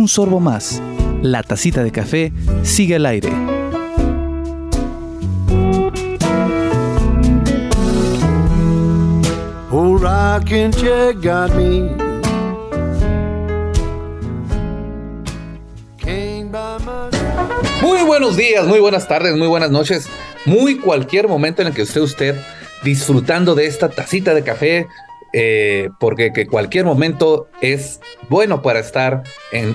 un sorbo más. La tacita de café sigue al aire. Muy buenos días, muy buenas tardes, muy buenas noches, muy cualquier momento en el que esté usted disfrutando de esta tacita de café, eh, porque que cualquier momento es bueno para estar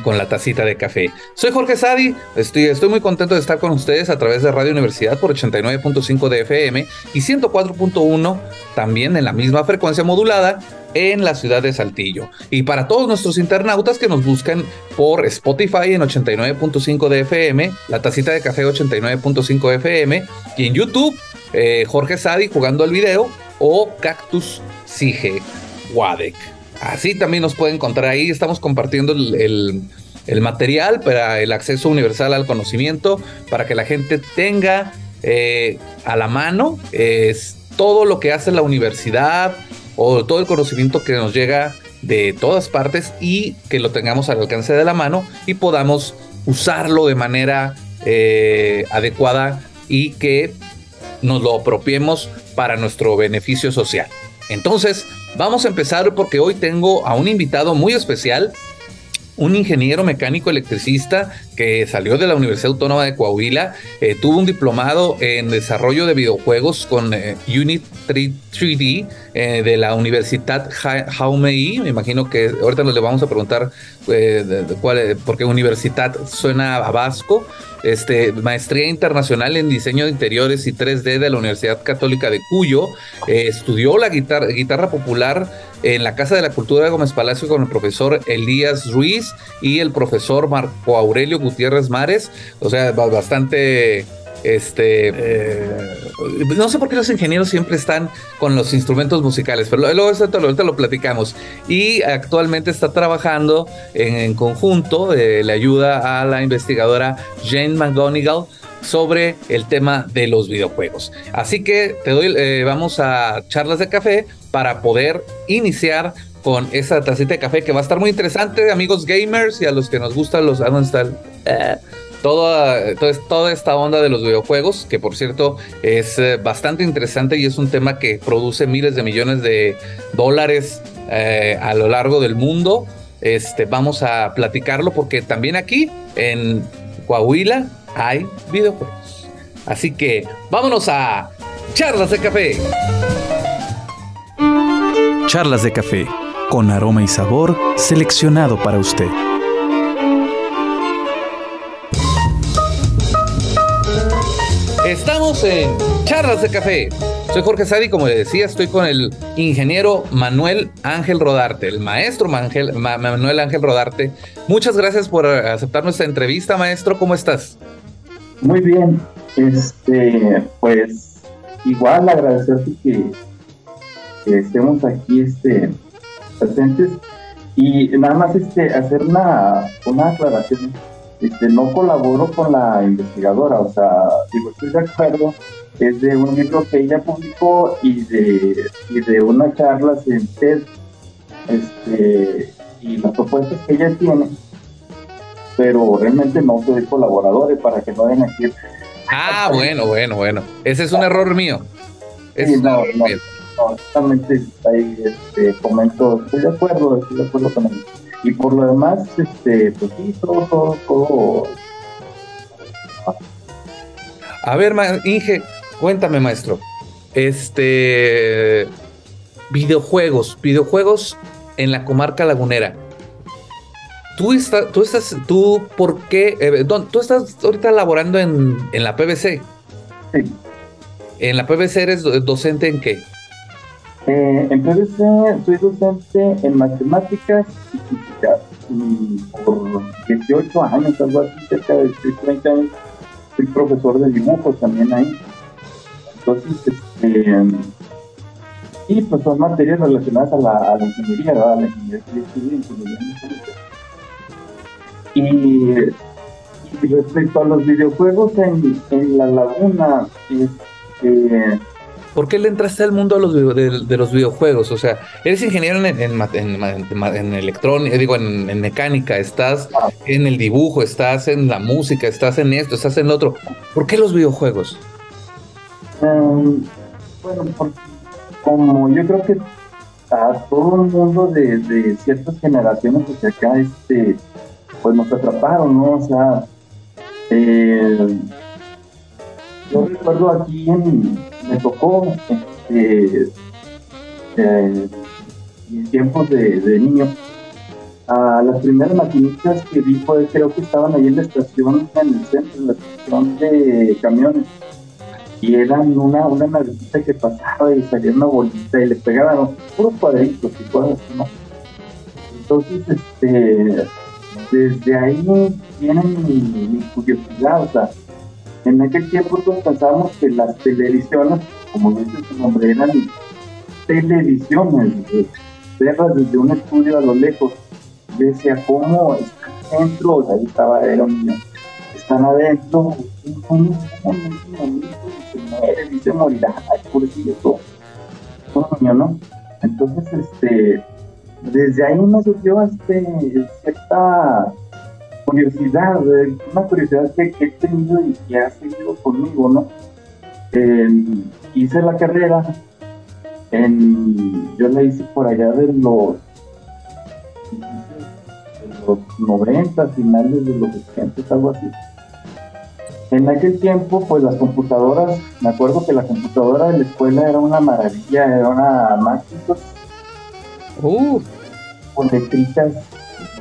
con la tacita de café. Soy Jorge Sadi, estoy, muy contento de estar con ustedes a través de Radio Universidad por 89.5 de FM y 104.1 también en la misma frecuencia modulada en la ciudad de Saltillo. Y para todos nuestros internautas que nos buscan por Spotify en 89.5 de FM, la tacita de café 89.5 FM y en YouTube eh, Jorge Sadi jugando el video o Cactus Sige Wadek. Así también nos pueden encontrar ahí. Estamos compartiendo el, material para el acceso universal al conocimiento, para que la gente tenga eh, a la mano todo lo que hace la universidad o todo el conocimiento que nos llega de todas partes y que lo tengamos al alcance de la mano y podamos usarlo de manera eh, adecuada y que nos lo apropiemos para nuestro beneficio social. Entonces, vamos a empezar porque hoy tengo a un invitado muy especial, un ingeniero mecánico electricista que salió de la Universidad Autónoma de Coahuila, eh, tuvo un diplomado en desarrollo de videojuegos con eh, Unit 3, d eh, de la Universidad Jaume Me imagino que ahorita nos le vamos a preguntar cuál, por qué Universidad suena a vasco este, maestría internacional en diseño de interiores y 3D de la Universidad Católica de Cuyo. Eh, estudió la guitarra, guitarra popular en la Casa de la Cultura de Gómez Palacio con el profesor Elías Ruiz y el profesor Marco Aurelio Gutiérrez Mares. O sea, bastante este, eh, no sé por qué los ingenieros siempre están con los instrumentos musicales, pero luego ahorita lo platicamos. Y actualmente está trabajando en, conjunto, eh, le ayuda a la investigadora Jane McGonigal sobre el tema de los videojuegos. Así que te doy, eh, vamos a charlas de café para poder iniciar con esa tacita de café que va a estar muy interesante, amigos gamers y a los que nos gustan los... Ah, toda, toda esta onda de los videojuegos, que por cierto es eh, bastante interesante y es un tema que produce miles de millones de dólares eh, a lo largo del mundo. Este, vamos a platicarlo porque también aquí en Coahuila hay videojuegos. Así que vámonos a Charlas de Café. Charlas de Café, con aroma y sabor seleccionado para usted. En Charlas de Café. Soy Jorge Sadi, como le decía, estoy con el ingeniero Manuel Ángel Rodarte, el maestro Manuel Ángel Rodarte. Muchas gracias por aceptar nuestra entrevista, maestro. ¿Cómo estás? Muy bien. Este, pues igual agradecerte que, estemos aquí este, presentes y nada más este, hacer una, una aclaración este, no colaboro con la investigadora, o sea, digo, estoy de acuerdo, es de un libro que ella publicó y de, y de unas charlas en TED, este, y las propuestas que ella tiene, pero realmente no soy colaborador para que no den aquí. Ah, bueno, bueno, bueno. Ese es un error mío. sí, no, no, no, justamente ahí este, comento, estoy de acuerdo, estoy de acuerdo con él. Y por lo demás, este, pues sí, todo, todo, A ver, Inge, cuéntame, maestro. Este. Videojuegos, videojuegos en la comarca lagunera. Tú, estás, tú estás, tú, ¿por qué? Eh, tú estás ahorita laborando en, en la PBC. Sí. ¿En la PBC eres docente en qué? Eh, en PBC soy docente en matemáticas y física. por 18 años, algo así, cerca de 30 años, soy profesor de dibujos también ahí. Entonces, este, y pues son materias relacionadas a la, ingeniería, ¿verdad? A la ingeniería civil, y, y respecto a los videojuegos en, en la laguna, este, ¿Por qué le entraste al mundo de, los videojuegos? O sea, eres ingeniero en, electrónica, digo, en, mecánica, estás en el dibujo, estás en la música, estás en esto, estás en otro. ¿Por qué los videojuegos? Em, bueno, como yo creo que a todo el mundo de, ciertas generaciones, porque acá, este, pues nos atraparon, ¿no? O sea, eh, yo recuerdo aquí en, me tocó este, eh, tiempos de, niño a las primeras maquinitas que vi fue creo que estaban ahí en la estación en el centro en la estación de camiones y eran una una navecita que pasaba y salía una bolita y le pegaban puros cuadritos y cosas ¿no? entonces este desde ahí viene mi, curiosidad o sea en aquel tiempo todos pensábamos que las televisiones, como dice su nombre, eran televisiones, verlas desde un estudio a lo lejos. Decía, ¿cómo están adentro? Ahí estaba, era un niño. Están adentro, un se muere, y se morirá, ay, pobrecillo, todo. Un niño, ¿no? Entonces, este, desde ahí me surgió este, cierta curiosidad, una curiosidad que, he tenido y que ha seguido conmigo, ¿no? hice la carrera, en, yo la hice por allá de los, de los 90, finales de los 80, algo así. En aquel tiempo, pues las computadoras, me acuerdo que la computadora de la escuela era una maravilla, era una Macintosh. Uh. Con letritas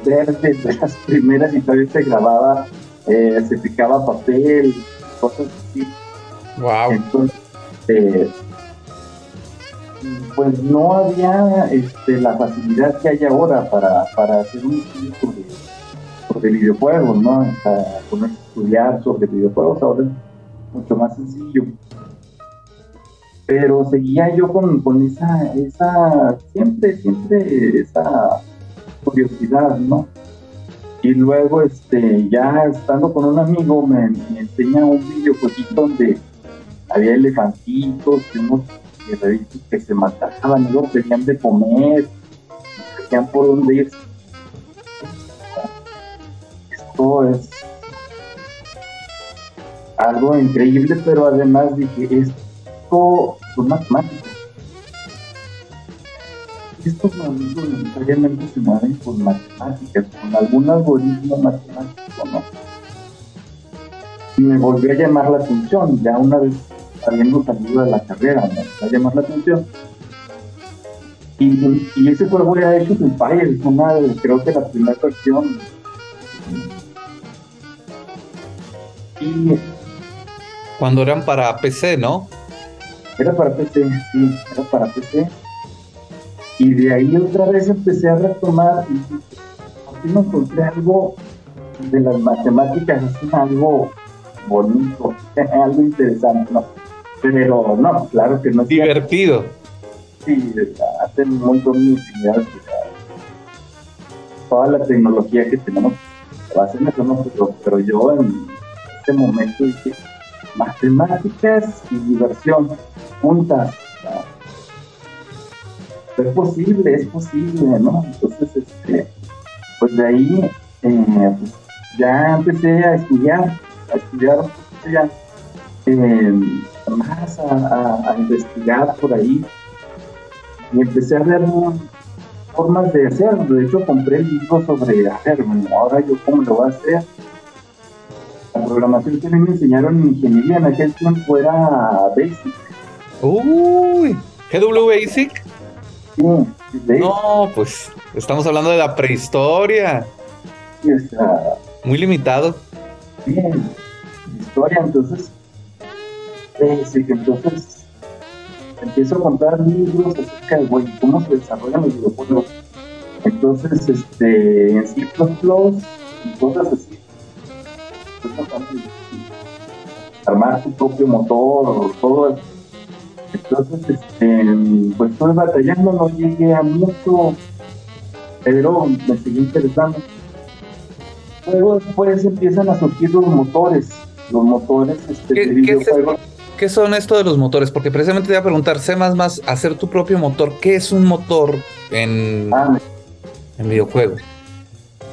verdes de las primeras y todavía se grababa, eh, se picaba papel, cosas así. Wow. Entonces, eh, pues no había este, la facilidad que hay ahora para, para hacer un estudio sobre, videojuegos, ¿no? Para estudiar sobre videojuegos ahora es mucho más sencillo. Pero seguía yo con, con esa, esa, siempre, siempre esa curiosidad, ¿no? Y luego, este, ya estando con un amigo, me, enseña un videojueguito donde había elefantitos y unos guerreritos que se mataban, y luego tenían de comer, tenían por dónde ir. Esto es algo increíble, pero además dije, esto son matemáticas estos modelos necesariamente se mueven con matemáticas, con algún algoritmo matemático, ¿no? Y me volvió a llamar la atención, ya una vez habiendo salido de la carrera, me volvió a llamar la atención. Y, y ese juego era hecho en Fire, es una de, creo que la primera versión. Y, Cuando eran para PC, ¿no? Era para PC, sí, era para PC y de ahí otra vez empecé a retomar y me encontré algo de las matemáticas, es algo bonito, algo interesante, ¿no? Pero no, claro que no. Divertido. Sí, hacen un montón de utilidades. Toda la tecnología que tenemos va a ser ¿no? pero, pero yo en este momento dije, matemáticas y diversión juntas es posible, es posible, ¿no? Entonces, este, pues de ahí eh, ya empecé a estudiar, a estudiar ya, eh, más a, investigar por ahí y empecé a ver formas de hacerlo. De hecho, compré libros sobre, a ver, ahora yo cómo lo voy a hacer. La programación que me enseñaron en ingeniería en aquel tiempo era Basic. Uy, GW Basic. No, pues estamos hablando de la prehistoria. Muy limitado. Bien, historia, entonces, sí, entonces empiezo a contar libros acerca de cómo se desarrollan los videojuegos. Entonces, este, en C++ y cosas así. Armar tu propio motor, todo eso entonces, este, pues estoy batallando, no llegué a mucho, pero me seguí interesando. Luego después empiezan a surgir los motores, los motores este, de videojuegos. ¿Qué son esto de los motores? Porque precisamente te voy a preguntar, sé más más hacer tu propio motor. ¿Qué es un motor en, Ah, en videojuegos?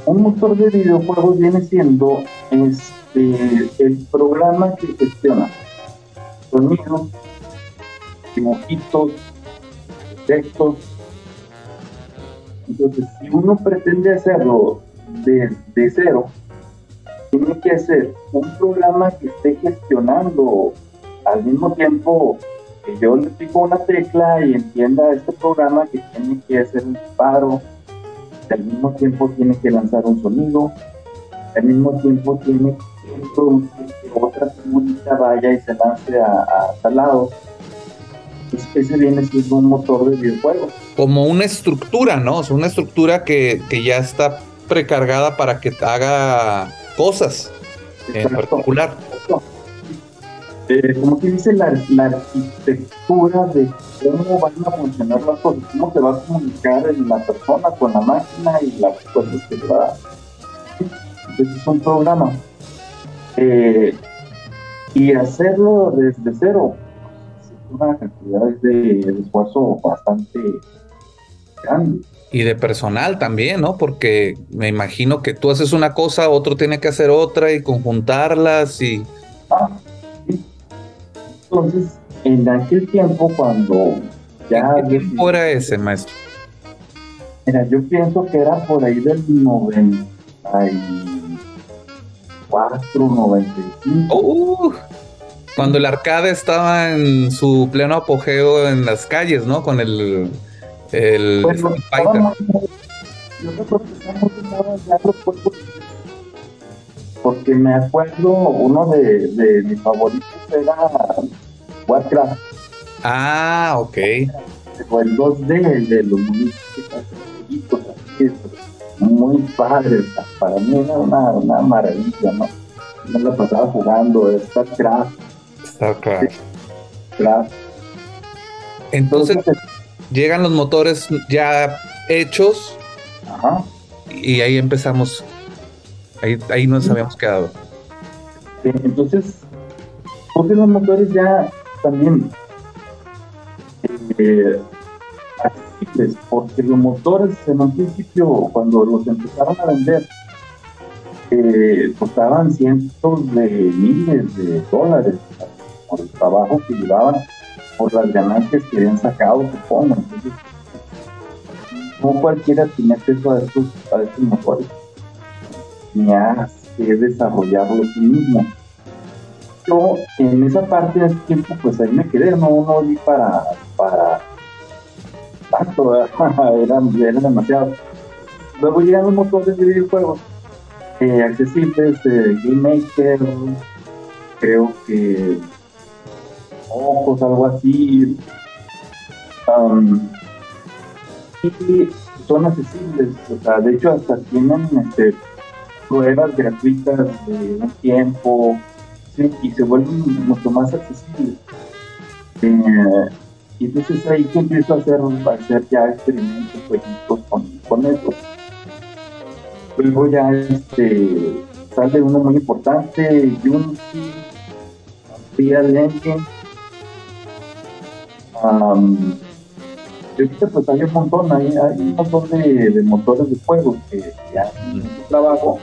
un motor de videojuegos viene siendo este, el programa que gestiona sonidos, dibujitos, textos. Entonces, si uno pretende hacerlo desde cero, tiene que hacer un programa que esté gestionando al mismo tiempo que yo le pico una tecla y entienda este programa que tiene que hacer el disparo, al mismo tiempo tiene que lanzar un sonido, al mismo tiempo tiene que producir que otra figurita vaya y se lance a tal lado. Pues ese viene siendo un motor de videojuego. Como una estructura, ¿no? O sea, una estructura que, que ya está precargada para que haga cosas en Exacto. particular. Eh, como que dice la, la arquitectura de cómo van a funcionar las cosas, cómo se va a comunicar el- la persona con la máquina y las cosas que va a dar. Entonces es un programa. Eh, y hacerlo desde cero una cantidad de, esfuerzo bastante grande. Y de personal también, ¿no? Porque me imagino que tú haces una cosa, otro tiene que hacer otra y conjuntarlas y... Ah, sí. Entonces, en aquel tiempo, cuando ya. ¿Qué tiempo era ese, maestro? Mira, yo pienso que era por ahí del 94, 95. Uh, cuando el arcade estaba en su pleno apogeo en las calles, ¿no? Con el... el Pues, yo recuerdo que ya los Porque me acuerdo, uno de, de mis favoritos era Warcraft, Ah, ok. o el 2D, el de los es, muy padre, para mí era una, una maravilla, ¿no? Me la pasaba jugando, StarCraft, Craft. Entonces Entonces, llegan los motores ya hechos ajá, y ahí empezamos. Ahí, ahí nos habíamos quedado. entonces, porque los motores ya también eh, accesibles, porque los motores en un principio, cuando los empezaron a vender, eh, costaban cientos de miles de dólares por el trabajo que llevaban, por las ganancias que habían sacado, supongo. Entonces, no cualquiera tiene acceso a estos, a estos motores. Tenía que desarrollarlo sí mismo. Yo en esa parte del tiempo, pues ahí me quedé, no, no di para, para tanto, era, era demasiado. Luego llegan los motores de videojuegos eh, accesibles, eh, Game Maker, creo que Ojos, algo así. Y son accesibles, o sea, de hecho hasta tienen este, pruebas gratuitas de un tiempo sí, y se vuelven mucho más accesibles. Eh, y entonces ahí que empiezo a hacer, a hacer ya experimentos, jueguitos con, con eso. Luego ya este, sale uno muy importante, Unity, Unreal Engine. Um, y ahorita pues hay un montón, hay, hay un montón de, de motores de juegos que, que hacen mucho trabajo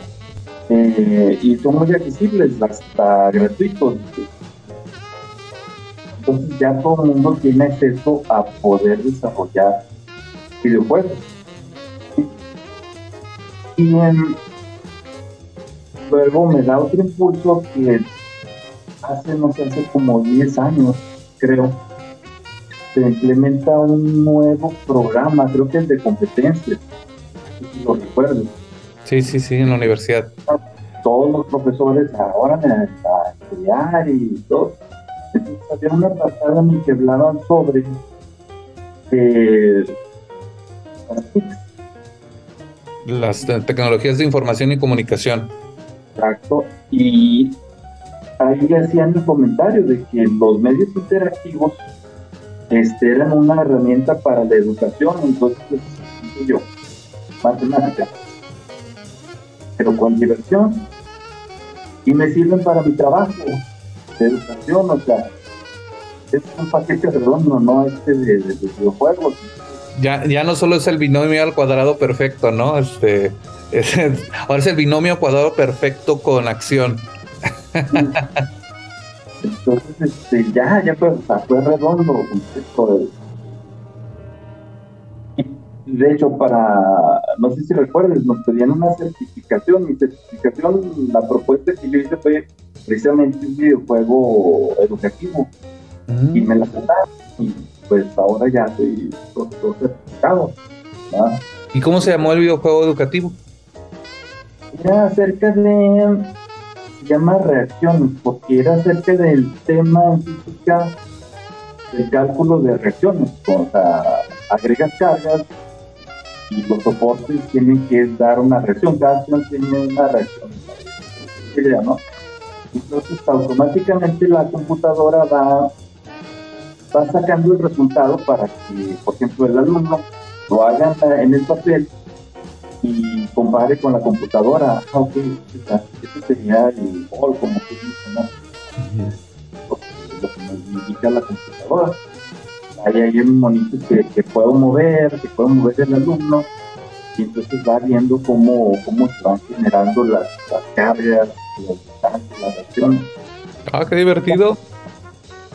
eh, y son muy accesibles, hasta gratuitos. Entonces ya todo el mundo tiene acceso a poder desarrollar videojuegos. Y em, luego me da otro impulso que hace, no sé, hace como 10 años, creo, se implementa un nuevo programa, creo que es de competencias, si lo recuerdo. Sí, sí, sí, en la universidad. Todos los profesores ahora a estudiar y todo. Entonces había una pasada en que hablaban sobre eh, las tecnologías de información y comunicación. Exacto. Y ahí hacían el comentario de que los medios interactivos este, eran una herramienta para la educación, entonces, pues, yo, matemática, pero con diversión, y me sirven para mi trabajo de educación, o sea, es un paquete redondo, no este de, de, videojuegos. Ya, ya no solo es el binomio al cuadrado perfecto, ¿no? Este, ahora es el binomio cuadrado perfecto con acción. Entonces, este, ya, ya fue, fue redondo. De hecho, para, no sé si recuerdes, nos pedían una certificación. Mi certificación, la propuesta que yo hice fue precisamente un videojuego educativo. Mm. Y me la aceptaron. Y pues ahora ya estoy todo, certificado. ¿Y cómo se llamó el videojuego educativo? Era acerca de. Llama reacciones, porque era acerca del tema en física del cálculo de reacciones. O sea, agregas cargas y los soportes tienen que dar una reacción. Cada acción tiene una reacción. ¿no? Entonces, automáticamente la computadora va, va sacando el resultado para que, por ejemplo, el alumno lo haga en el papel y compare con la computadora. Ah, ok, este sería el gol, como que dice, ¿no? Lo, que nos indica la computadora. Ahí hay un monito que, que puedo mover, que puedo mover el alumno, y entonces va viendo cómo, cómo se van generando las, las cargas, las distancias, las acciones. Ah, qué divertido.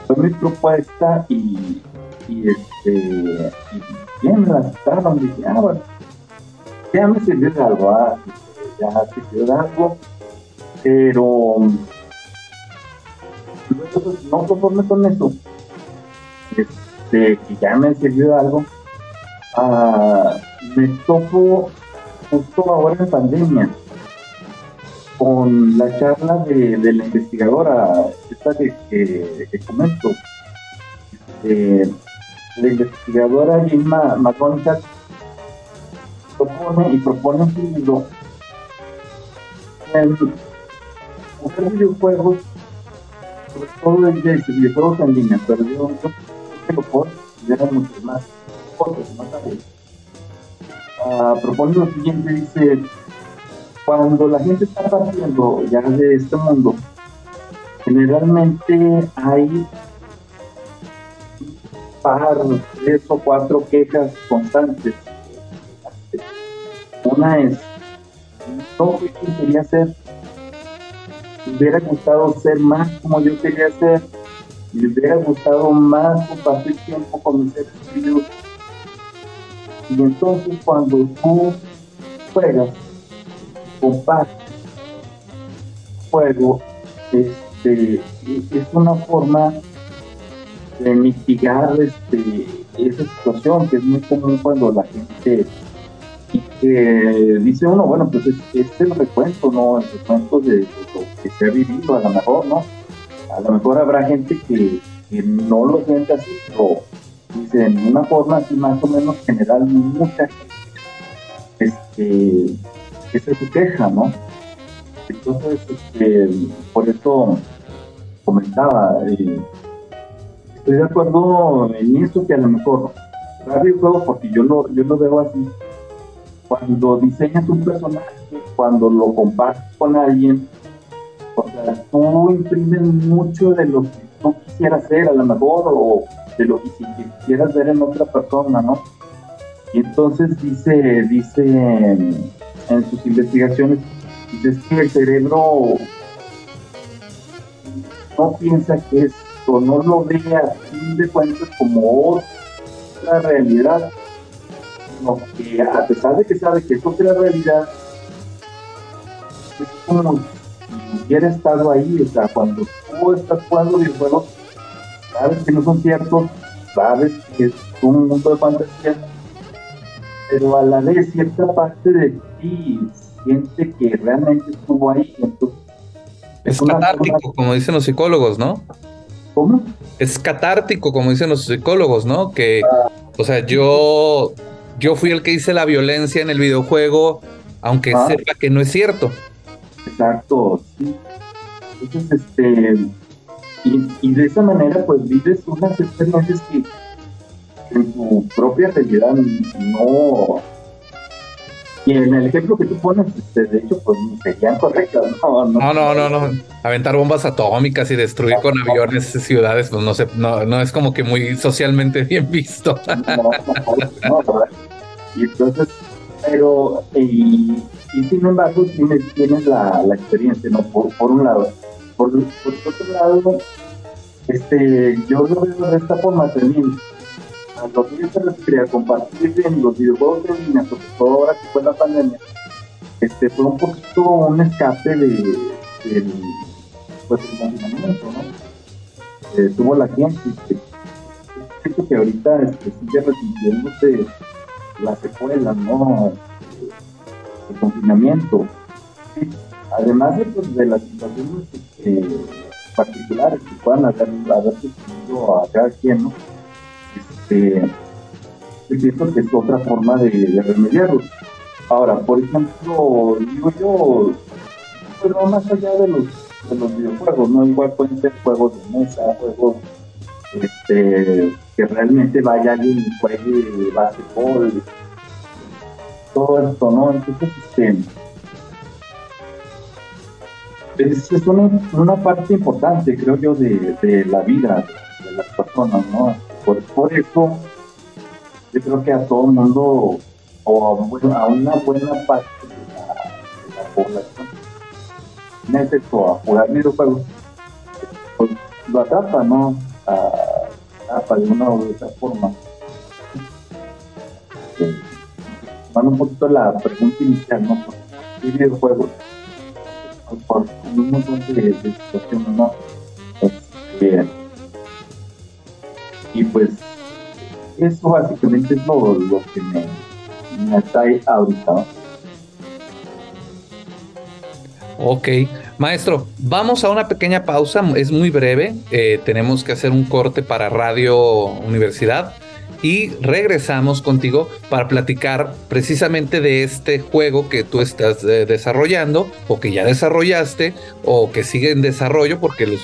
Fue mi propuesta y, y este, y bien me la aceptaron, dije, ah, bueno ya me sirvió de algo, ah, ya sirvió de algo, pero no conforme con eso, este, que ya me sirvió de algo, ah, me topo justo ahora en pandemia con la charla de, la investigadora, esta que, que, comento, este, la investigadora Gilma McConaughey propone y propone un libro hacer videojuegos, sobre todo de videojuegos en línea, pero yo creo que mucho más cosas, más uh, propone lo siguiente, dice, cuando la gente está partiendo ya de este mundo, generalmente hay par, tres o cuatro quejas constantes una es, no fui quien quería ser. Hubiera gustado ser más como yo quería ser. Me hubiera gustado más compartir tiempo con mis seres queridos. Y entonces cuando tú juegas, compartes juego, este, es una forma de mitigar este, esa situación que es muy común cuando la gente dice uno, bueno, pues es, el recuento, ¿no? El recuento de, lo que se ha vivido, a lo mejor, ¿no? A lo mejor habrá gente que, no lo siente así, pero dice, en una forma así más o menos general, mucha gente este, es su queja, ¿no? Entonces, este, por eso comentaba, eh, estoy de acuerdo en esto que a lo mejor, radio juego, porque yo lo, yo lo veo así, cuando diseñas un personaje, cuando lo compartes con alguien, o sea, tú imprimes mucho de lo que tú quisieras ser, a lo mejor, o de lo que quisieras ver en otra persona, ¿no? Y entonces dice, dice en, sus investigaciones, dice que el cerebro no piensa que esto, no lo ve a fin de cuentas como otra realidad, que a pesar de que sabe que es otra realidad, es como si hubiera estado ahí, o sea, cuando tú estás jugando videojuegos, sabes que no son ciertos, sabes que es un mundo de fantasía, pero a la vez cierta parte de ti siente que realmente estuvo ahí, entonces es, catártico, como dicen los psicólogos, ¿no? ¿Cómo? Es catártico, como dicen los psicólogos, ¿no? Que, ah. o sea, yo yo fui el que hice la violencia en el videojuego, aunque ah. sepa que no es cierto. Exacto, sí. Entonces, este, y, de esa manera, pues vives unas experiencias que en tu propia realidad no, Y en el ejemplo que tú pones, este, de hecho, pues serían correctas, ¿no? No, no, no, no. Aventar bombas atómicas y destruir con aviones ciudades, pues no sé, no, no es como que muy socialmente bien visto. No, no, no, Y entonces, pero, y, y sin embargo, tienes, tienes la, la experiencia, ¿no? Por, por un lado. Por, por otro lado, este, yo lo veo de esta forma también a lo que yo se refiere a compartir en los videojuegos de línea, sobre todo ahora que fue la pandemia, este fue un poquito un escape de, del pues, el confinamiento, ¿no? Eh, tuvo la gente. Siento que ahorita este, sigue resintiéndose las secuelas, ¿no? El confinamiento. Además de, pues, de las situaciones este, particulares que puedan haber, haber a cada quien, ¿no? Yo pienso que es otra forma de, remediarlo. Ahora, por ejemplo, digo yo, no más allá de los, de los videojuegos, ¿no? Igual pueden ser juegos de mesa, juegos este, que realmente vaya alguien y juegue básquetbol, todo esto, ¿no? Entonces, este, es, es una, parte importante, creo yo, de la vida de las personas, ¿no? Por, por eso, yo creo que a todo el mundo, o a, una buena parte de la, de la población, necesito a jugar videojuegos, pues lo atrapa, ¿no? A, a, de una u otra forma. Eh, un poquito la pregunta inicial, ¿no? ¿Qué videojuegos? Por, un montón de, de situaciones, ¿no? Este, y pues eso básicamente es lo, lo que me, me ahorita. Ok, maestro, vamos a una pequeña pausa, es muy breve, eh, tenemos que hacer un corte para Radio Universidad y regresamos contigo para platicar precisamente de este juego que tú estás eh, desarrollando o que ya desarrollaste o que sigue en desarrollo porque eh,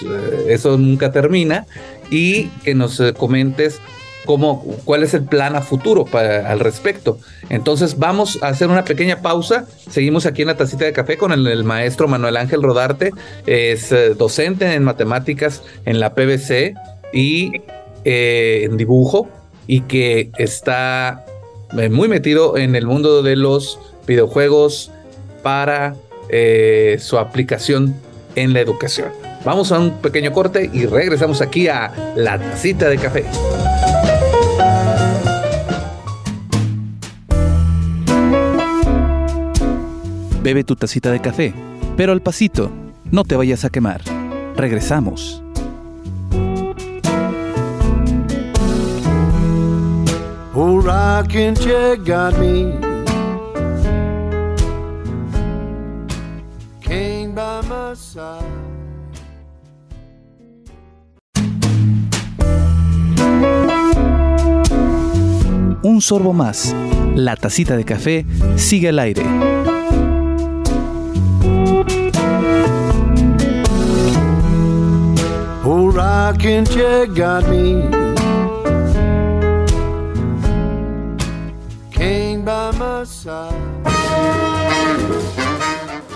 eso nunca termina y que nos eh, comentes cómo, cuál es el plan a futuro para, al respecto. Entonces vamos a hacer una pequeña pausa. Seguimos aquí en la tacita de café con el, maestro Manuel Ángel Rodarte. Es docente en matemáticas en la PBC y en dibujo y que está eh, muy metido en el mundo de los videojuegos para eh, su aplicación en la educación. Vamos a un pequeño corte y regresamos aquí a la tacita de café. Bebe tu tacita de café, pero al pasito, no te vayas a quemar. Regresamos. Old rocking chair got me. Came by my side. Un sorbo más. La tacita de café sigue al aire. Old rocking chair got me.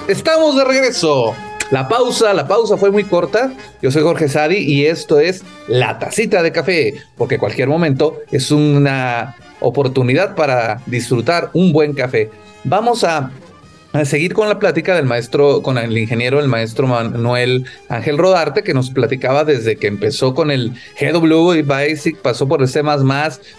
Estamos de regreso. La pausa, la pausa fue muy corta. Yo soy Jorge Sadi y esto es La Tacita de Café, porque cualquier momento es una oportunidad para disfrutar un buen café. Vamos a a seguir con la plática del maestro, con el ingeniero, el maestro Manuel Ángel Rodarte, que nos platicaba desde que empezó con el GW y Basic, pasó por el C++,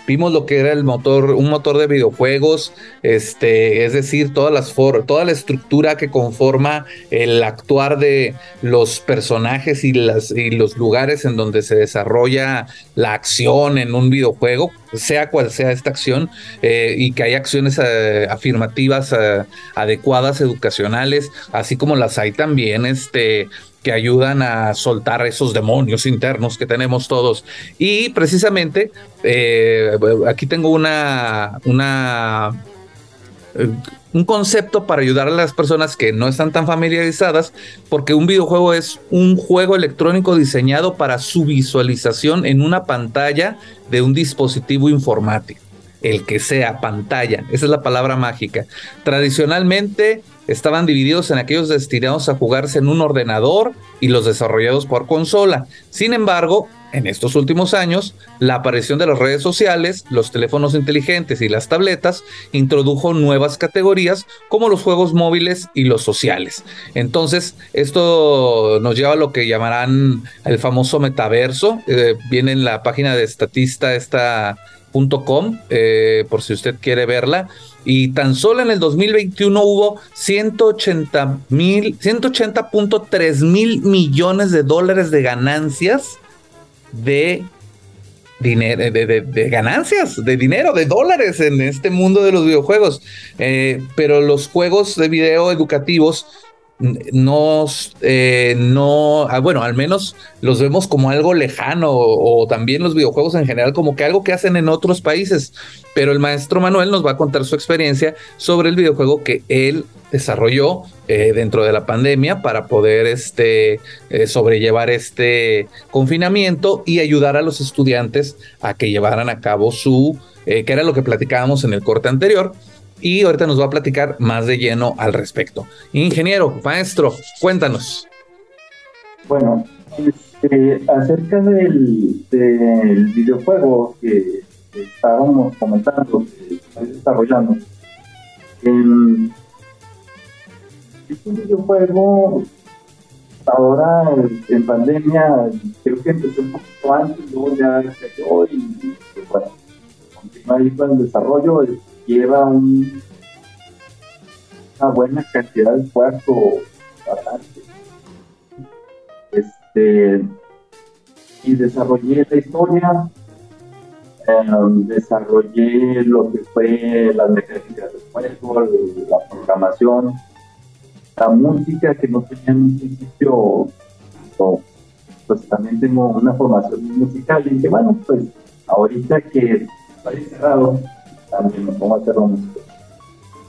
vimos lo que era el motor, un motor de videojuegos, este, es decir, todas las for toda la estructura que conforma el actuar de los personajes y, las, y los lugares en donde se desarrolla la acción en un videojuego, sea cual sea esta acción, eh, y que hay acciones eh, afirmativas eh, adecuadas, educacionales, así como las hay también, este que ayudan a soltar esos demonios internos que tenemos todos. Y precisamente, aquí tengo una, una un concepto para ayudar a las personas que no están tan familiarizadas, porque un videojuego es un juego electrónico diseñado para su visualización en una pantalla de un dispositivo informático. El que sea, pantalla. Esa es la palabra mágica. Tradicionalmente estaban divididos en aquellos destinados a jugarse en un ordenador y los desarrollados por consola. Sin embargo, en estos últimos años, la aparición de las redes sociales, los teléfonos inteligentes y las tabletas introdujo nuevas categorías como los juegos móviles y los sociales. Entonces, esto nos lleva a lo que llamarán el famoso metaverso. Eh, viene en la página de estatista esta eh, por si usted quiere verla. Y tan solo en el 2021 hubo 180 mil, 180.3 mil millones de dólares de ganancias de dinero, de, ganancias, de dinero, de dólares en este mundo de los videojuegos. Eh, pero los juegos de video educativos no, eh, no, ah, bueno, al menos los vemos como algo lejano o, también los videojuegos en general como que algo que hacen en otros países. Pero el maestro Manuel nos va a contar su experiencia sobre el videojuego que él desarrolló eh, dentro de la pandemia para poder este, eh, sobrellevar este confinamiento y ayudar a los estudiantes a que llevaran a cabo su, que era lo que platicábamos en el corte anterior, y ahorita nos va a platicar más de lleno al respecto. Ingeniero, maestro, cuéntanos. Bueno, este, acerca del, videojuego que, estábamos comentando, que estoy desarrollando, en, este videojuego ahora en pandemia creo que empezó un poquito antes, luego ya cayó y pues, bueno, continúa ahí con el desarrollo lleva un, una buena cantidad de esfuerzo Este, y desarrollé la historia, em, desarrollé lo que fue las mecánicas del juego, la programación, la música que no tenía en un principio, pues también tengo una formación musical y dije, bueno, pues ahorita que estoy cerrado,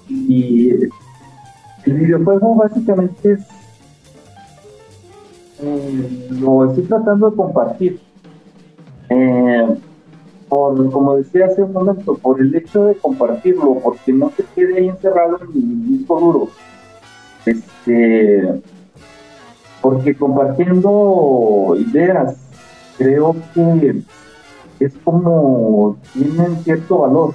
Y el videojuego básicamente es eh, lo estoy tratando de compartir. Eh, por, como decía hace un momento, por el hecho de compartirlo, porque no se quede ahí encerrado en mi disco duro. Este, porque compartiendo ideas, creo que es como tienen cierto valor.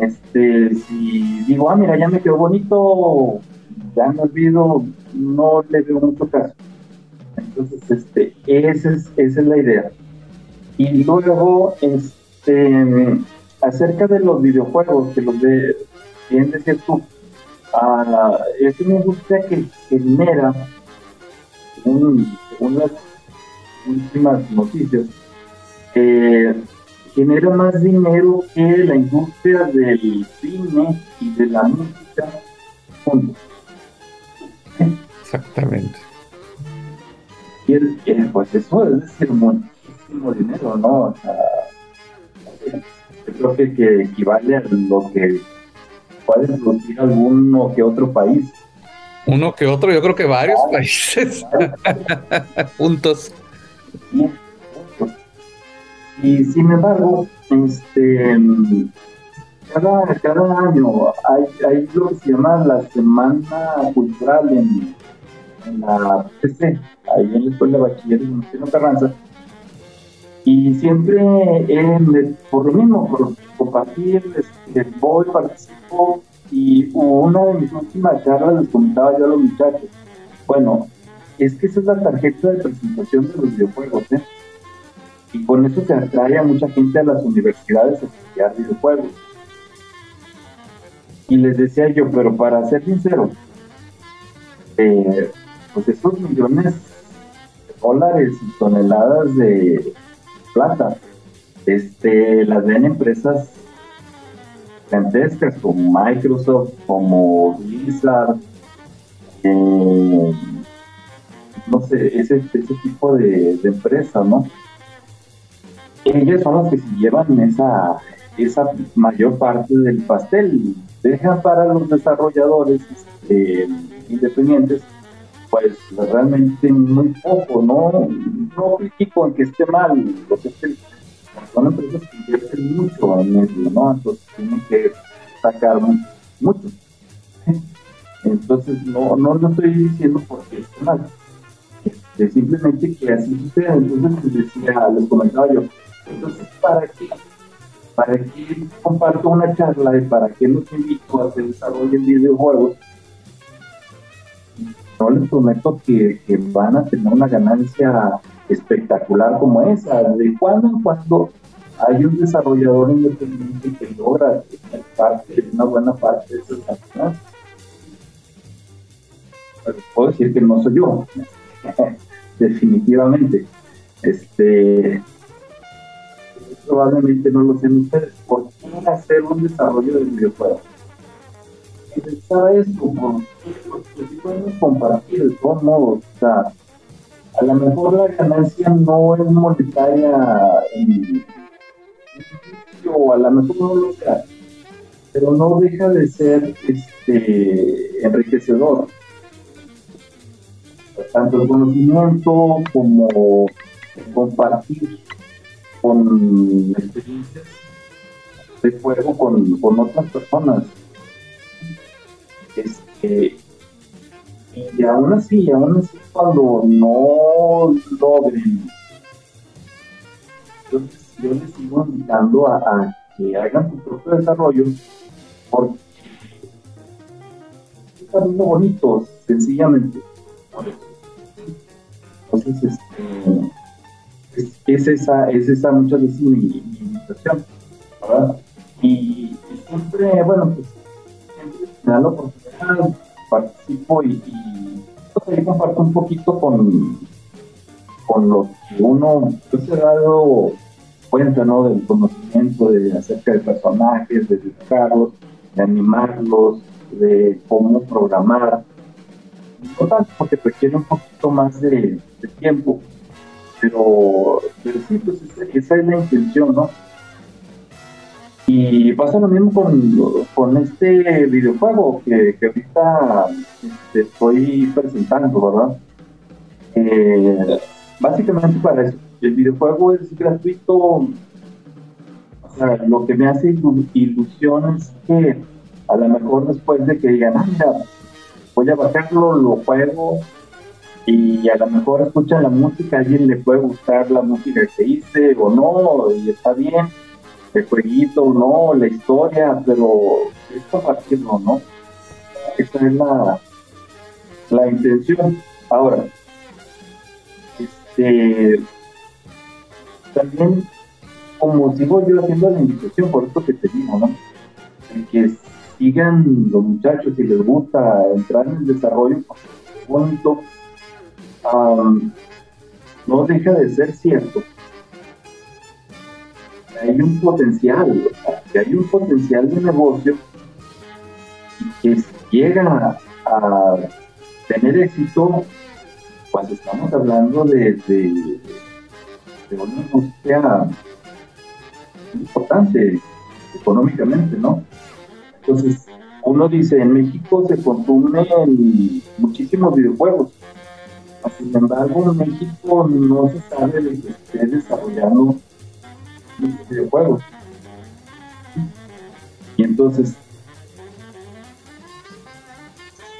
Este, si digo, ah, mira, ya me quedó bonito, ya me olvido, no le veo mucho caso. Entonces, este, esa es, esa es la idea. Y luego, este, acerca de los videojuegos, que los de, bien decías tú, uh, es una industria que genera, según, las últimas noticias, eh, genera más dinero que la industria del cine y de la música juntos. Exactamente. Y el, pues eso es decir, muchísimo dinero, ¿no? O sea, yo creo que, que equivale a lo que puede producir alguno que otro país. Uno que otro, yo creo que varios países juntos. Y sin embargo, este, cada, cada año hay, hay lo que se llama la Semana Cultural en, la PC, ahí en la Escuela de Bachiller de Carranza. Y siempre, por lo mismo, por compartir, este, voy, participo, y una de mis últimas charlas les comentaba yo a los muchachos, bueno, es que esa es la tarjeta de presentación de los videojuegos, ¿eh? Y con eso se atrae a mucha gente a las universidades a estudiar videojuegos. Y les decía yo, pero para ser sincero, eh, pues esos millones de dólares y toneladas de plata, este, las ven empresas gigantescas como Microsoft, como Blizzard, eh, no sé, ese, ese tipo de, de empresas, ¿no? Ellos son los que se llevan esa, esa mayor parte del pastel. Dejan para los desarrolladores este, independientes, pues realmente muy poco, ¿no? No critico en que esté mal lo que esté, son empresas que invierten mucho en medio, ¿no? Entonces tienen que sacar mucho. Entonces, no, no lo estoy diciendo porque es mal. Es simplemente que así sucede. Entonces, les decía, les comentaba yo, entonces, ¿para qué? ¿Para qué comparto una charla y para qué los invito a hacer desarrollo en videojuegos? No les prometo que, que van a tener una ganancia espectacular como esa. De cuando en cuando hay un desarrollador independiente que logra parte, una buena parte de esas ganancias. Puedo decir que no soy yo, definitivamente. Este, probablemente no lo sean ustedes. ¿Por qué hacer un desarrollo de videojuego? ¿Sabes? Porque si podemos compartir de todos modos. O sea, a lo mejor la ganancia no es monetaria o a lo mejor no lo sea, pero no deja de ser este enriquecedor. Tanto el conocimiento como compartir con experiencias de juego con, con otras personas. Este, y aún así, aún así cuando no logren, yo, les sigo invitando a, que hagan su propio desarrollo porque es algo bonito, sencillamente. Entonces, este, es, esa, es esa muchas veces mi, invitación, ¿verdad? Y, siempre, bueno, pues siempre me da la oportunidad, participo y, y pues, ahí comparto un poquito con, con lo que uno pues, se ha dado cuenta, ¿no? Del conocimiento de acerca de personajes, de dibujarlos, de animarlos, de cómo programar. No tanto porque requiere un poquito más de tiempo, pero, sí, pues esa es la intención, ¿no? Y pasa lo mismo con, con este videojuego que, que ahorita este, estoy presentando, ¿verdad? Eh, básicamente para eso, el videojuego es gratuito. O sea, lo que me hace ilusión es que a lo mejor después de que digan, ah, mira, voy a bajarlo, lo juego, y a lo mejor escuchan la música, a alguien le puede gustar la música que hice o no, y está bien, el jueguito o no, la historia, pero es compartirlo, ¿no? Esa es la, la intención. Ahora, este, también, como sigo yo haciendo la invitación, por esto que te digo, ¿no? que sigan los muchachos si les gusta entrar en el desarrollo, bonito no deja de ser cierto. Hay un potencial, que hay un potencial de negocio y que llega a tener éxito, pues estamos hablando de, de, una industria importante económicamente, ¿no? Entonces, uno dice, en México se consumen muchísimos videojuegos, sin embargo, en México no se sabe de que esté desarrollando videojuegos. Y entonces,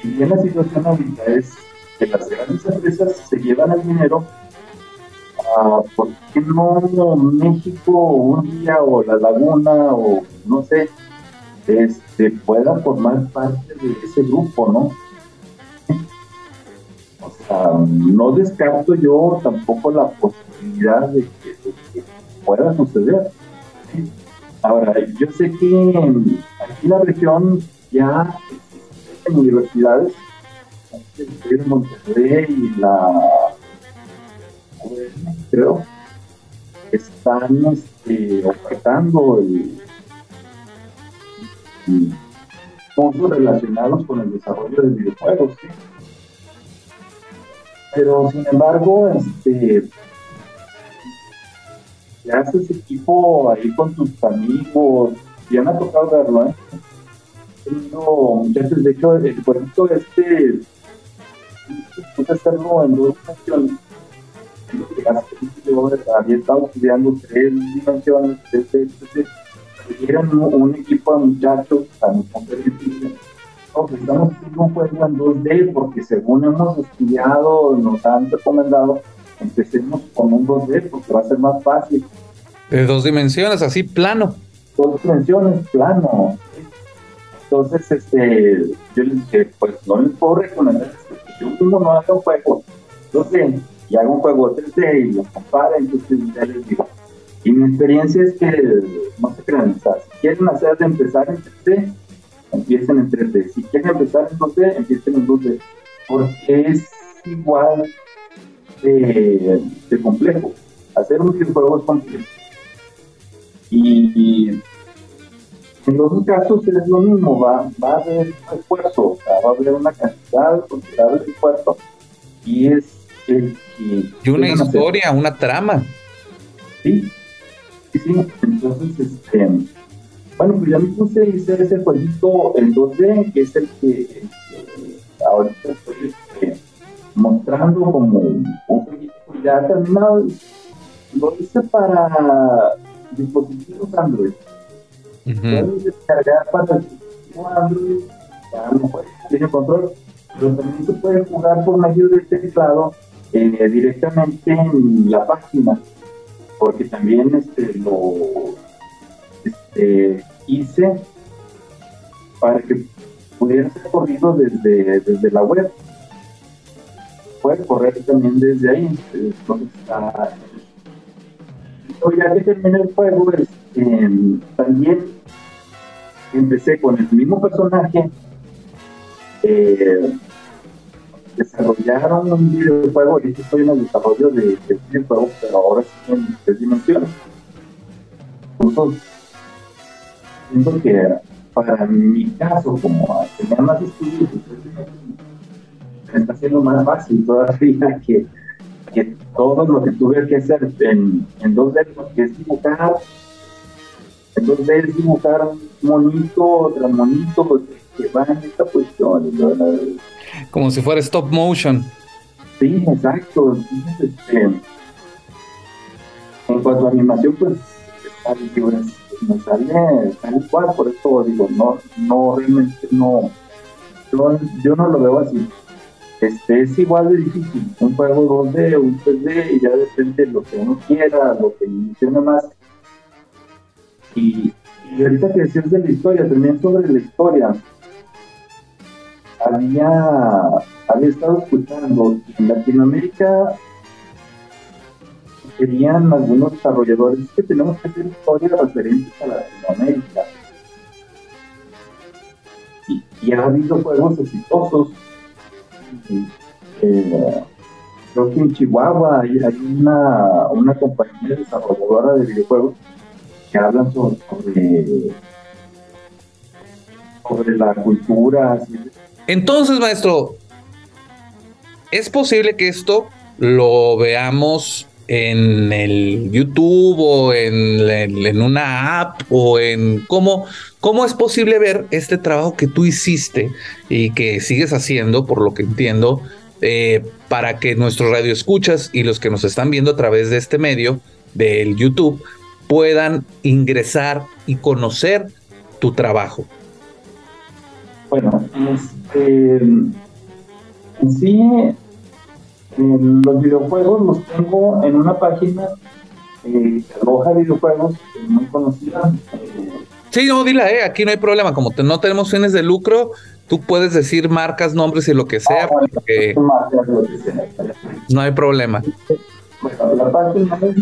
si bien la situación ahorita es que las grandes empresas se llevan el dinero, uh, ¿por qué no México un día o la laguna o no sé, este, pueda formar parte de ese grupo, ¿no? No descarto yo tampoco la posibilidad de que, pueda suceder. Ahora, yo sé que aquí la región ya existen universidades, en Monterrey y la creo están este, ofertando el, relacionados con el desarrollo de videojuegos. Pero sin embargo, este, te haces equipo ahí con tus amigos, ya me ha tocado verlo, ¿eh? muchachos, de hecho, el proyecto este, puse hacerlo en dos yo había estado estudiando tres dimensiones, tres, tres, tres, un, equipo de muchachos a mi punto pues estamos haciendo un juego en 2D porque según hemos estudiado, nos han recomendado, empecemos con un 2D porque va a ser más fácil. De dos dimensiones, así plano. Dos dimensiones, plano. Entonces, este, yo les dije, pues no les puedo recomendar que yo mismo no haga un juego 2D y haga un juego 3D y lo compare, entonces ya les digo. Y mi experiencia es que, no se crean, o sea, si quieren hacer de empezar en 3D, empiecen en 3D. Si quieren empezar en 2D, empiecen en 2D. Porque es igual de, de complejo. Hacer un videojuego es complejo. Y, en los dos casos es lo mismo, va, va a haber un esfuerzo, o sea, va a haber una cantidad considerable de esfuerzo y es el que... Y una historia, una trama. Sí, sí, sí, entonces, este, bueno, pues ya me puse a hacer ese jueguito en 2D, que es el que, ahorita estoy este, mostrando como un jueguito ya terminado. Lo hice para dispositivos Android. Puedes descargar para el dispositivo Android, a lo mejor tiene control, pero también se puede jugar por medio del teclado eh, directamente en la página, porque también este, lo este, hice para que pudiera ser corrido desde, desde la web. Puede correr también desde ahí. Entonces, está ya que terminé el juego, este, también empecé con el mismo personaje. Eh, desarrollaron un videojuego, ahorita estoy en el desarrollo de, de videojuego, pero ahora sí en tres dimensiones. Entonces, siento que para mi caso, como tenía más estudios, me está haciendo más fácil todavía que que todo lo que tuve que hacer en, en 2D, porque es dibujar, en 2D es dibujar un monito tras monito que va en esta posición. Como si fuera stop motion. Sí, exacto. Entonces, este, en cuanto a animación, pues me sale tal cual, por eso digo, no, no realmente no, yo, yo no lo veo así este, es igual de difícil. Un juego 2D o un 3D y ya depende de lo que uno quiera, lo que le más. Y, y, ahorita que decías de la historia, también sobre la historia, había, había estado escuchando en Latinoamérica querían algunos desarrolladores que tenemos que hacer historias referentes a Latinoamérica. Y, y ha habido juegos exitosos eh, creo que en Chihuahua hay, una, una compañía desarrolladora de videojuegos que hablan sobre, sobre, la cultura. Entonces, maestro, ¿es posible que esto lo veamos en el YouTube o en, en, una app o en cómo, cómo es posible ver este trabajo que tú hiciste y que sigues haciendo, por lo que entiendo, eh, para que nuestros radioescuchas y los que nos están viendo a través de este medio del YouTube puedan ingresar y conocer tu trabajo. Bueno, este, sí, los videojuegos los tengo en una página eh, aloja videojuegos muy conocida. Eh, sí, no, dila, eh, aquí no hay problema. Como no tenemos fines de lucro, tú puedes decir marcas, nombres y lo que sea. Ah, no hay problema. Bueno, la página es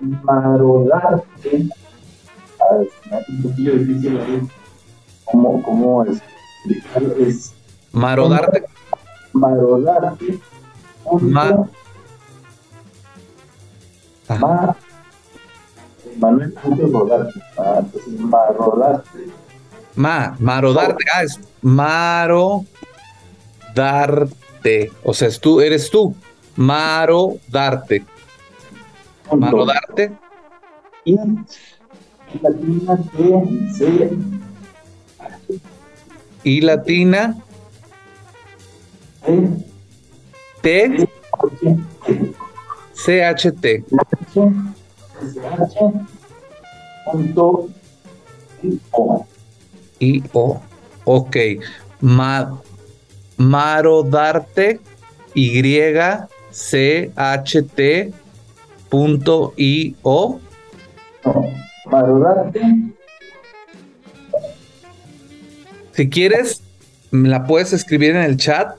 Marodarte. Un poquillo difícil ¿Cómo, cómo es? es Marodarte. Marodarte. Ma Ma Manuel Rodarte. Ah, entonces Marodarte. Ma, Marodarte. Ah, es Maro Darte. O sea, es tú, eres tú. Maro Darte. Maro Darte. Y latina C. Y latina. T. T. CHT. I O. Ok. Ma, Marodarte Y C H T punto I O. No, Marodarte. Si quieres, la puedes escribir en el chat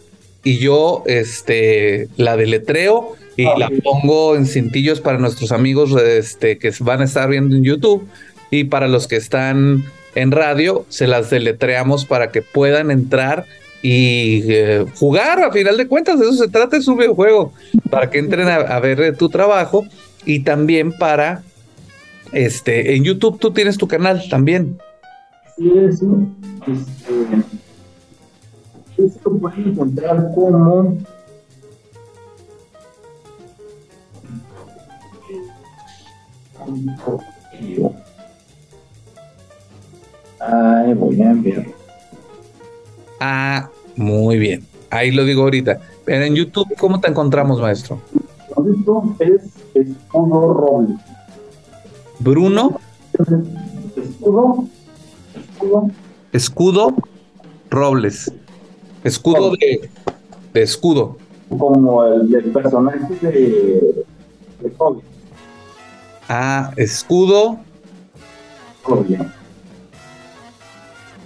y yo este, la deletreo y Ah, la pongo en cintillos para nuestros amigos este, que van a estar viendo en YouTube y para los que están en radio, se las deletreamos para que puedan entrar y eh, jugar. A final de cuentas, de eso se trata, es un videojuego, para que entren a, a ver eh, tu trabajo y también para, este, en YouTube tú tienes tu canal también. Sí, sí. Este, esto lo pueden encontrar como. Ay, voy a ver. Ah, muy bien. Ahí lo digo ahorita. Pero en YouTube, ¿cómo te encontramos, maestro? Esto es escudo roble. Bruno, Escudo, escudo, escudo, Robles. Escudo de, de escudo. como el del personaje de, de COVID. Ah, escudo. COVID.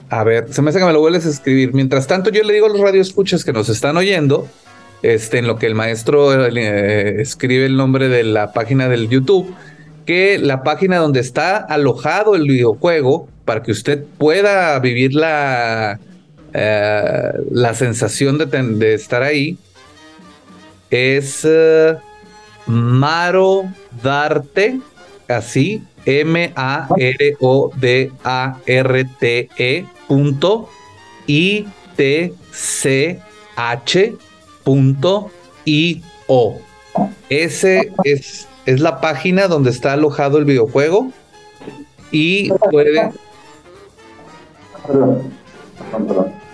A ver, se me hace que me lo vuelves a escribir. Mientras tanto, yo le digo a los radioescuchas que nos están oyendo, este, en lo que el maestro eh, escribe el nombre de la página del YouTube, que la página donde está alojado el videojuego, para que usted pueda vivir la, eh, la sensación de, estar ahí, es eh, Maro Darte, así, M-A-R-O-D-A-R-T-E punto I-T-C-H punto I-O. Ese es, es la página donde está alojado el videojuego y puede...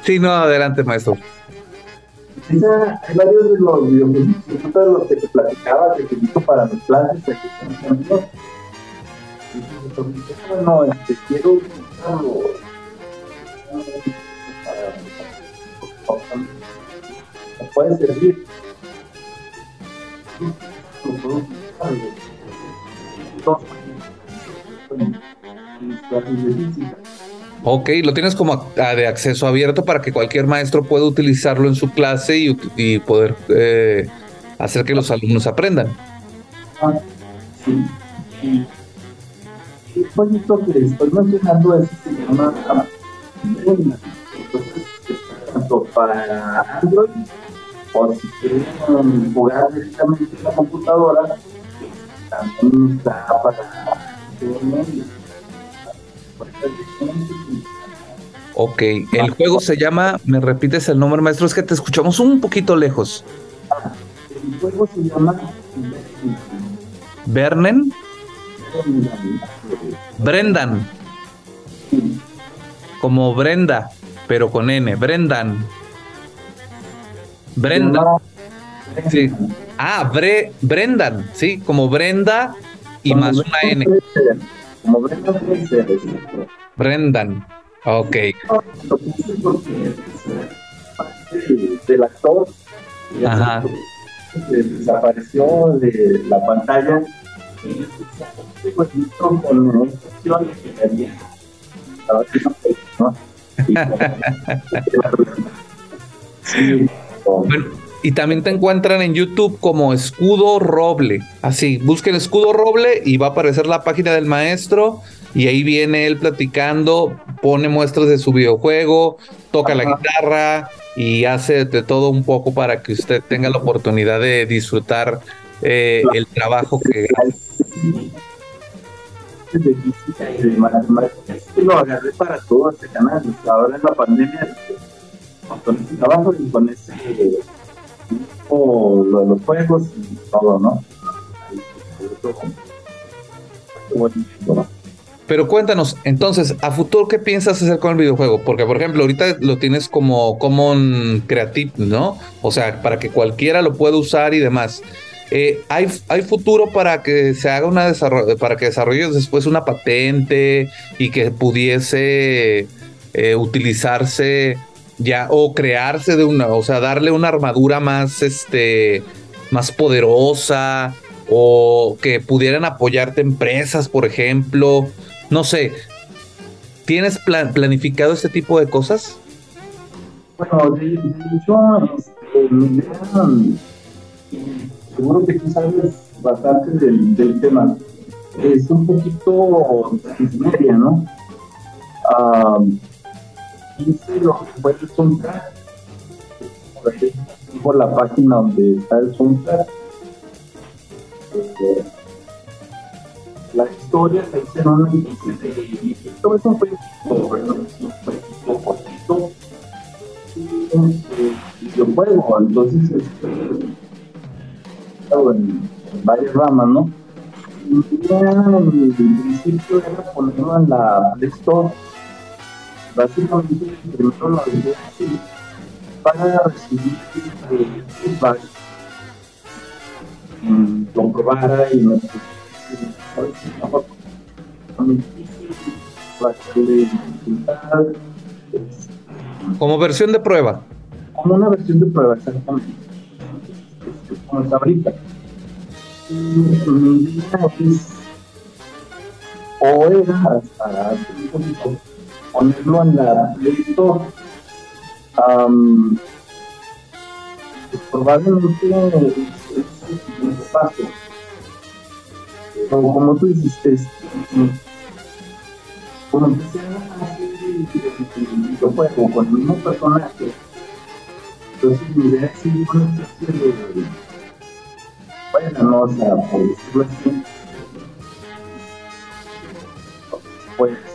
Sí, no, adelante, maestro. Hay varios de los videojuegos, de los que te platicaba, que utilizo para mis clases, mis amigos. Bueno, este, quiero utilizarlo para, me puede servir. Ok, lo tienes como a- de acceso abierto para que cualquier maestro pueda utilizarlo en su clase y, poder eh, hacer que los alumnos aprendan. Ah, sí. Y el jueguito que estoy mencionando es se llama. Entonces, tanto para Android o si quieren jugar directamente en la computadora, también está para. Ok, el juego se llama, me repites el nombre maestro, es que te escuchamos un poquito lejos. El juego se llama Brenda. Brendan, como Brenda, pero con N, Brendan. Brenda, Brenda. Sí. ah, Bre, Brendan, sí, como Brenda y más una N, Como Brenda debe ser, es Brendan. Ok, del actor. Ajá. desapareció de la pantalla. Sí, con- Bueno, y también te encuentran en YouTube como Escudo Roble. Así, busquen Escudo Roble y va a aparecer la página del maestro. Y ahí viene él platicando, pone muestras de su videojuego, toca la guitarra y hace de todo un poco para que usted tenga la oportunidad de disfrutar eh, el trabajo que lo agarré para todo este canal. Ahora en la pandemia, con trabajo y con ese lo de los juegos y todo, ¿no? Pero cuéntanos, entonces, a futuro, ¿qué piensas hacer con el videojuego? Porque, por ejemplo, ahorita lo tienes como Common Creative, ¿no? O sea, para que cualquiera lo pueda usar y demás. Eh, ¿hay, ¿Hay futuro para que se haga una desarrollo, para que desarrolles después una patente y que pudiese eh, utilizarse ya o crearse de una, o sea, darle una armadura más este más poderosa o que pudieran apoyarte empresas, por ejemplo, no sé. ¿Tienes planificado este tipo de cosas? Bueno, de, hecho, este, seguro que tú sabes bastante del, del tema, es un poquito media, ¿no? Ah, 15 lo que encuentra es un track. Por la página donde está el soundtrack. La historia se hizo en un edificio de un jueguito, perdón, es un cortito, entonces este, en, en varias ramas, ¿no? En, en principio era ponerlo en la Play básicamente primero lo dejé así para recibir eh, feedback, mm, comprobara y no como versión de prueba. Como una versión de prueba, exactamente. Como está ahorita. Es, o era hasta un poquito ponerlo en la Play Store. probablemente es, el siguiente paso. Como, como tú dijiste, como empecé a hacer el videojuego con el mismo personaje, entonces mi idea es una especie de, bueno, no, o sea, por decirlo así, pues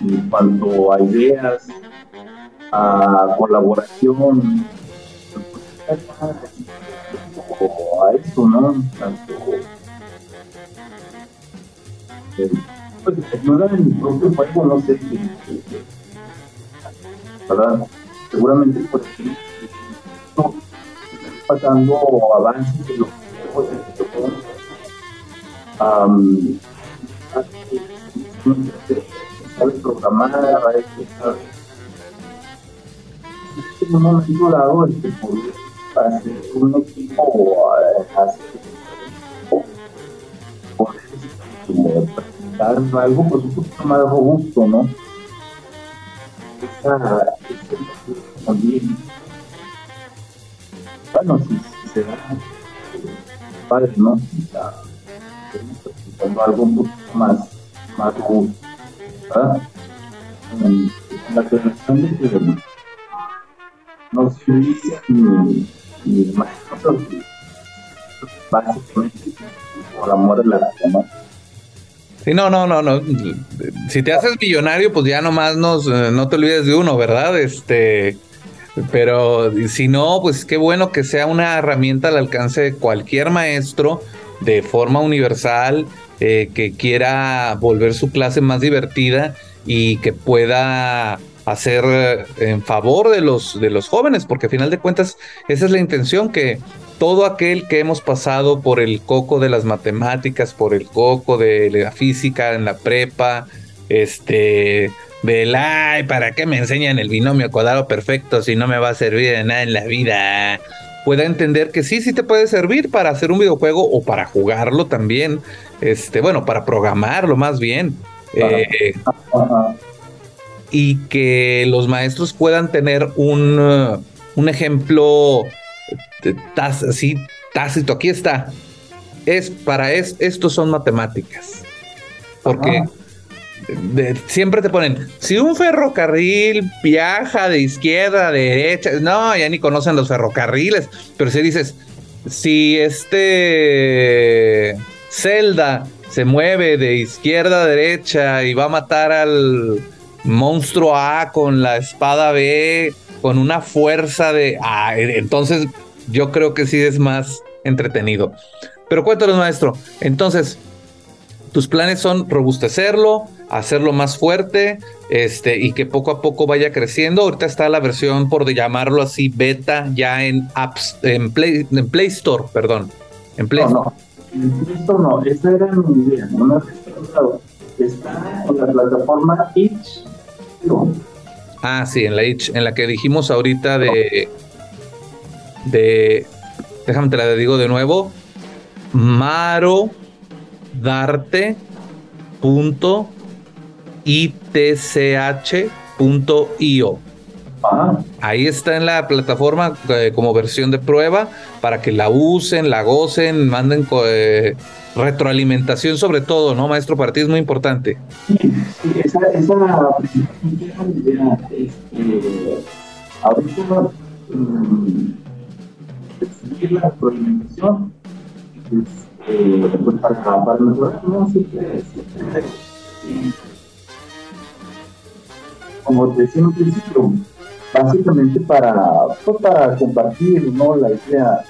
en cuanto a ideas, a colaboración, o a eso, ¿no? Tanto, eh, pues, no era mi propio juego, no sé si, ¿verdad? Seguramente por aquí pasando avances de los juegos um, sabe programar, sabe en un momento dado este, poder hacer un equipo poder presentar algo pues un poquito más robusto, ¿no? Esa también bueno, si, se da padre, ¿no? O sea, algo un poquito más, más justo, ¿verdad? En, la relación de que no se utiliza ni, ni más cosas básicamente por amor a la vida, Sí, no, no, no, no. Si te haces millonario, pues ya nomás nos, eh, no te olvides de uno, ¿verdad? Este, pero si no, pues qué bueno que sea una herramienta al alcance de cualquier maestro de forma universal eh, que quiera volver su clase más divertida y que pueda hacer eh, en favor de los, de los jóvenes, porque a final de cuentas esa es la intención, que todo aquel que hemos pasado por el coco de las matemáticas, por el coco de la física en la prepa, este, del, ay, ¿para qué me enseñan el binomio cuadrado perfecto si no me va a servir de nada en la vida? Pueda entender que sí, sí te puede servir para hacer un videojuego o para jugarlo también. Este, bueno, para programarlo más bien. Eh, y que los maestros puedan tener un, uh, un ejemplo así tácito. Aquí está. Es para es, estos son matemáticas. Porque siempre te ponen, si un ferrocarril viaja de izquierda a derecha, no, ya ni conocen los ferrocarriles, pero si dices, si este Zelda se mueve de izquierda a derecha y va a matar al monstruo A con la espada B, con una fuerza de... A, entonces yo creo que sí es más entretenido. Pero cuéntanos, maestro. Entonces, tus planes son robustecerlo, hacerlo más fuerte, este, y que poco a poco vaya creciendo. Ahorita está la versión, por llamarlo así, beta, ya en apps, en Play, en Play Store, perdón. En Play Store. No, no, esa era mi idea, no Está en la plataforma Itch. Ah, sí, en la Itch, en la que dijimos ahorita de. de. Déjame te la digo de nuevo. Maro Darte itch.io. Ahí está en la plataforma eh, como versión de prueba para que la usen, la gocen, manden eh, retroalimentación sobre todo, ¿no, maestro? Para ti es muy importante. Sí, esa, esa idea, este, ahorita um, seguir la retroalimentación, este, para, mejorar, ¿no? Siempre, siempre como decía en un principio, básicamente para, pues, para compartir ¿no? la idea.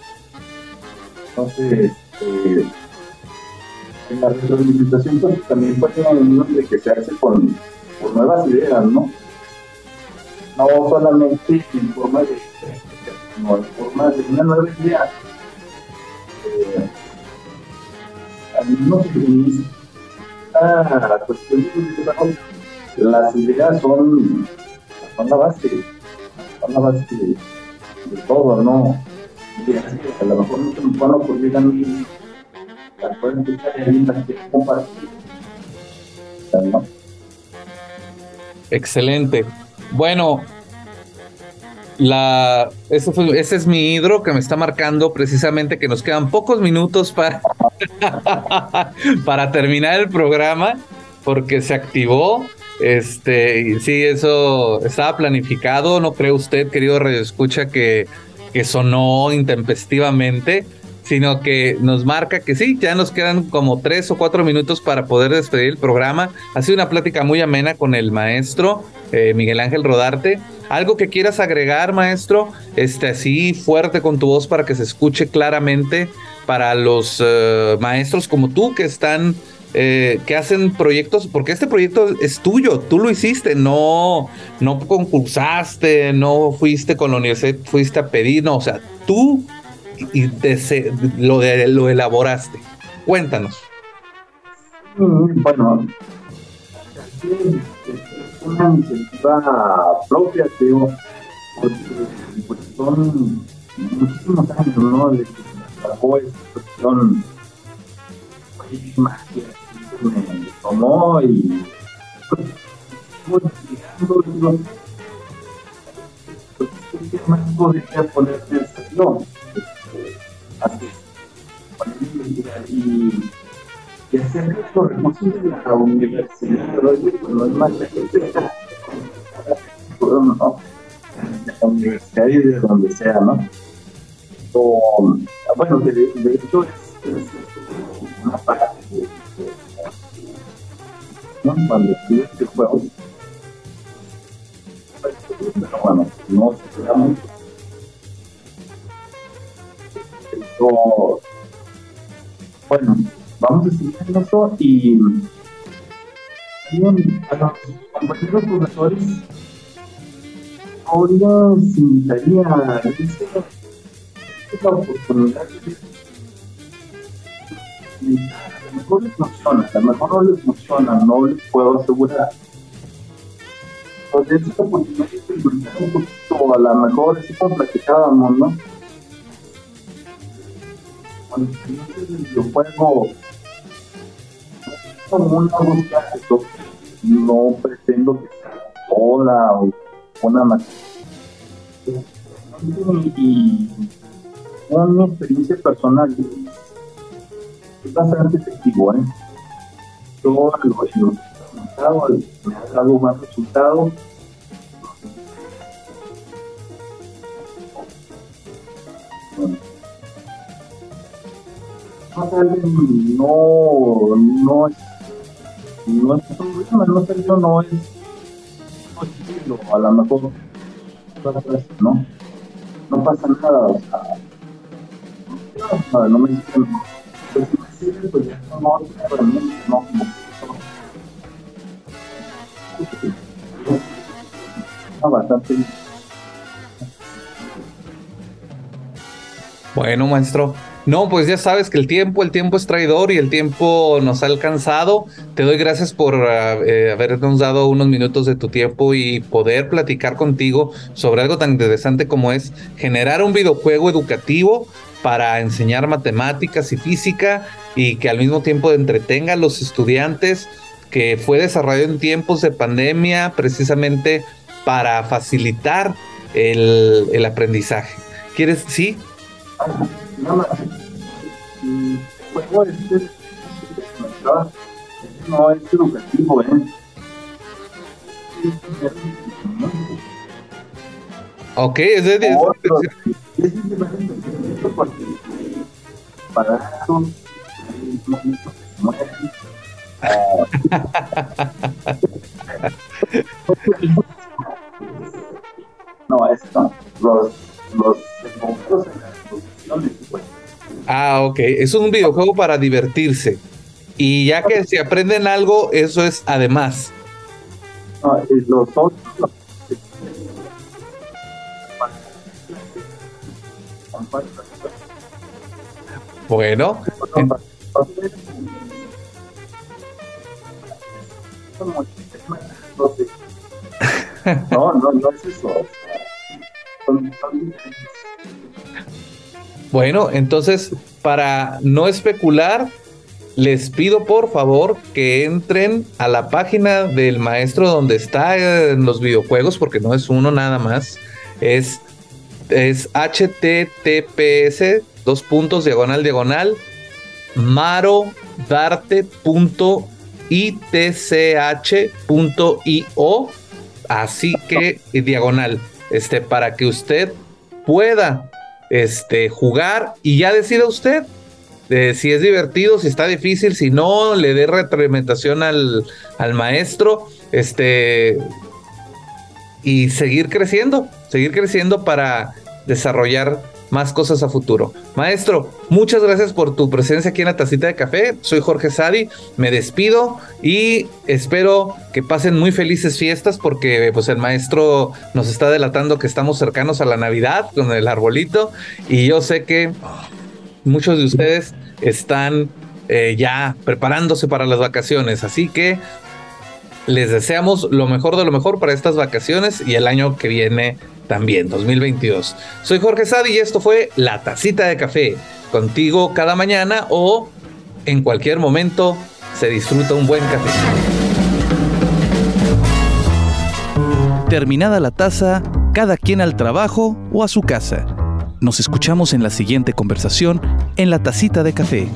Entonces, eh, en la retroalimentación pues, también puede de que se hace con, con, nuevas ideas, ¿no? No solamente en forma de, sino en forma de una nueva idea. Eh, al mismo tiempo, la cuestión de las ideas son, son la base, son la base de, todo, ¿no? a lo mejor no se me van a ocurrir a mí, las escuchar y las que compartir. ¿no? Excelente. Bueno, la, fue, ese, es mi hidro que me está marcando precisamente que nos quedan pocos minutos para, para terminar el programa porque se activó este, y sí, eso estaba planificado, ¿no cree usted, querido Radio Escucha, que, que sonó intempestivamente? Sino que nos marca que sí, ya nos quedan como tres o cuatro minutos para poder despedir el programa. Ha sido una plática muy amena con el maestro eh, Miguel Ángel Rodarte. ¿Algo que quieras agregar, maestro? Este, así fuerte con tu voz para que se escuche claramente para los eh, maestros como tú que están eh, que hacen proyectos, porque este proyecto es tuyo, tú lo hiciste, no, no concursaste, no fuiste con la universidad, fuiste a pedir, no, o sea, tú y lo, de, lo elaboraste. Cuéntanos. Bueno, es una iniciativa propia, creo, porque, son muchísimos años, ¿no? De que trabajó esta cuestión me tomó y ¿qué más podría ponerse en no, así y, y hacer los recursos de la universidad no es más no, de la universidad y de donde sea, ¿no? O, bueno, de, de hecho es, es una parte de cuando estudié este juego. Pero bueno, no se queda mucho. Esto, bueno, vamos a seguir en eso y a los compañeros profesores les invitaría a esta oportunidad de mejor les funciona, a lo mejor no les funciona, no les puedo asegurar. Entonces, esta oportunidad de un poquito, a lo mejor, así como platicábamos, ¿no? Cuando se el videojuego, una búsqueda no pretendo que sea toda o una máquina. Y una experiencia personal es bastante efectivo, ¿eh? Yo lo, he notado, me ha dado más resultados. No, no no es problema, no sé, yo no es, no es a lo mejor no, no pasa nada, o sea, no, no me dicen sirve pues ya como otra herramienta, ¿no? Como bastante Bueno, maestro. No, pues ya sabes que el tiempo, el tiempo es traidor y el tiempo nos ha alcanzado. Te doy gracias por uh, eh, habernos dado unos minutos de tu tiempo y poder platicar contigo sobre algo tan interesante como es generar un videojuego educativo para enseñar matemáticas y física y que al mismo tiempo entretenga a los estudiantes, que fue desarrollado en tiempos de pandemia precisamente para facilitar el aprendizaje. ¿Quieres? Sí, nada más. El juego este no es educativo, ¿eh? Ok, es de... Otro, es diferente porque para eso no, esto, los, los enfocados pues. Ah, ok. Es un videojuego para divertirse. Y ya que si aprenden algo, eso es además. No, y los otros, los- Bueno, No, no, no es eso. Son, son diferentes. Bueno, entonces, para no especular, les pido por favor que entren a la página del maestro donde está en los videojuegos, porque no es uno nada más. Es, es https dos puntos diagonal diagonal marodarte.itch.io así que y diagonal este para que usted pueda este jugar y ya decida usted de si es divertido, si está difícil, si no, le dé retroalimentación al, al maestro, este, y seguir creciendo, seguir creciendo para desarrollar más cosas a futuro. Maestro, muchas gracias por tu presencia aquí en la tacita de café. Soy Jorge Sadi, me despido y espero que pasen muy felices fiestas porque pues el maestro nos está delatando que estamos cercanos a la Navidad con el arbolito y yo sé que muchos de ustedes están eh, ya preparándose para las vacaciones, así que les deseamos lo mejor de lo mejor para estas vacaciones y el año que viene también, 2022. Soy Jorge Sadi y esto fue La Tacita de Café, contigo cada mañana o en cualquier momento se disfruta un buen café. Terminada la taza, cada quien al trabajo o a su casa. Nos escuchamos en la siguiente conversación en la tacita de café.